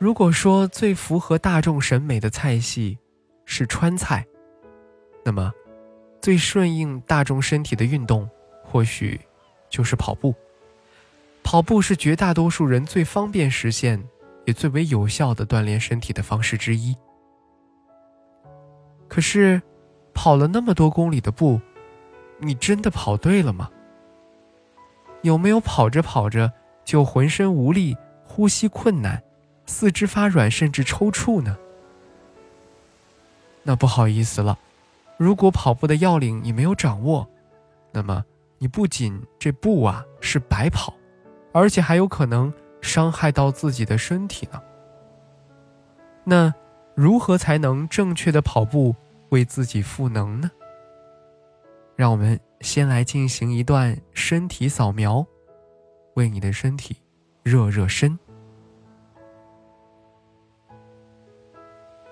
如果说最符合大众审美的菜系是川菜，那么最顺应大众身体的运动或许就是跑步。跑步是绝大多数人最方便实现也最为有效的锻炼身体的方式之一。可是，跑了那么多公里的步，你真的跑对了吗？有没有跑着跑着就浑身无力、呼吸困难？四肢发软，甚至抽搐呢？那不好意思了，如果跑步的要领你没有掌握，那么你不仅这步啊是白跑，而且还有可能伤害到自己的身体呢。那如何才能正确的跑步，为自己赋能呢？让我们先来进行一段身体扫描，为你的身体热热身。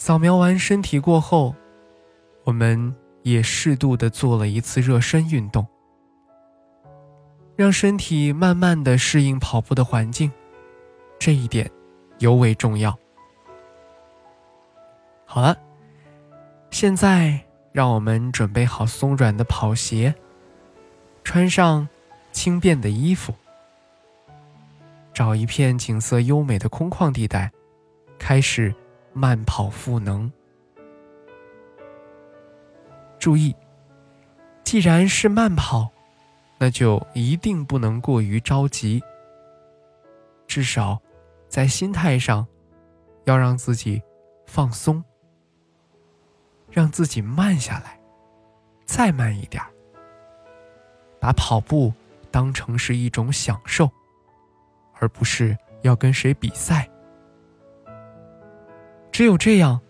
扫描完身体过后，我们也适度的做了一次热身运动，让身体慢慢的适应跑步的环境，这一点尤为重要。好了，现在让我们准备好松软的跑鞋，穿上轻便的衣服，找一片景色优美的空旷地带，开始慢跑赋能。注意，既然是慢跑，那就一定不能过于着急，至少在心态上要让自己放松。让自己慢下来，再慢一点把跑步当成是一种享受，而不是要跟谁比赛。只有这样，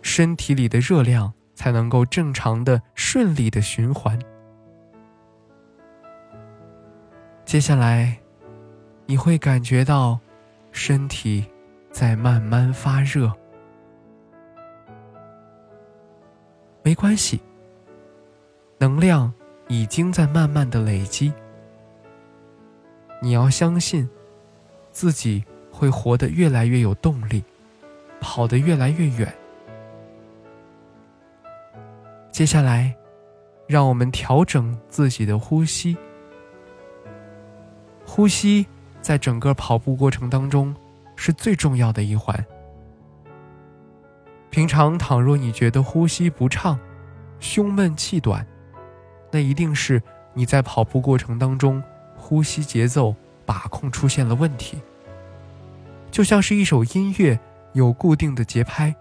身体里的热量才能够正常的、顺利的循环。接下来，你会感觉到身体在慢慢发热。没关系，能量已经在慢慢的累积。你要相信，自己会活得越来越有动力，跑得越来越远。接下来，让我们调整自己的呼吸。呼吸在整个跑步过程当中是最重要的一环。平常，倘若你觉得呼吸不畅、胸闷气短，那一定是你在跑步过程当中呼吸节奏把控出现了问题。就像是一首音乐有固定的节拍，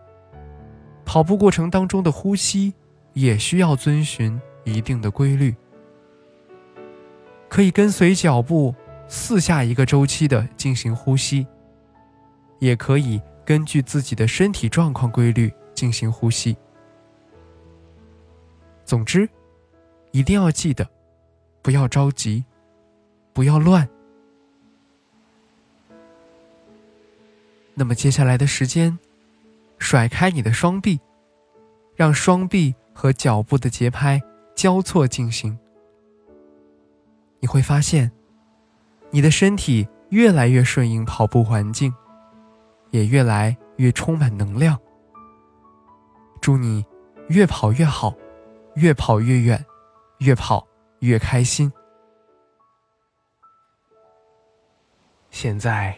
跑步过程当中的呼吸也需要遵循一定的规律，可以跟随脚步四下一个周期的进行呼吸，也可以。根据自己的身体状况规律进行呼吸。总之，一定要记得，不要着急，不要乱。那么接下来的时间，甩开你的双臂，让双臂和脚步的节拍交错进行。你会发现，你的身体越来越顺应跑步环境。也越来越充满能量。祝你越跑越好，越跑越远，越跑越开心。现在，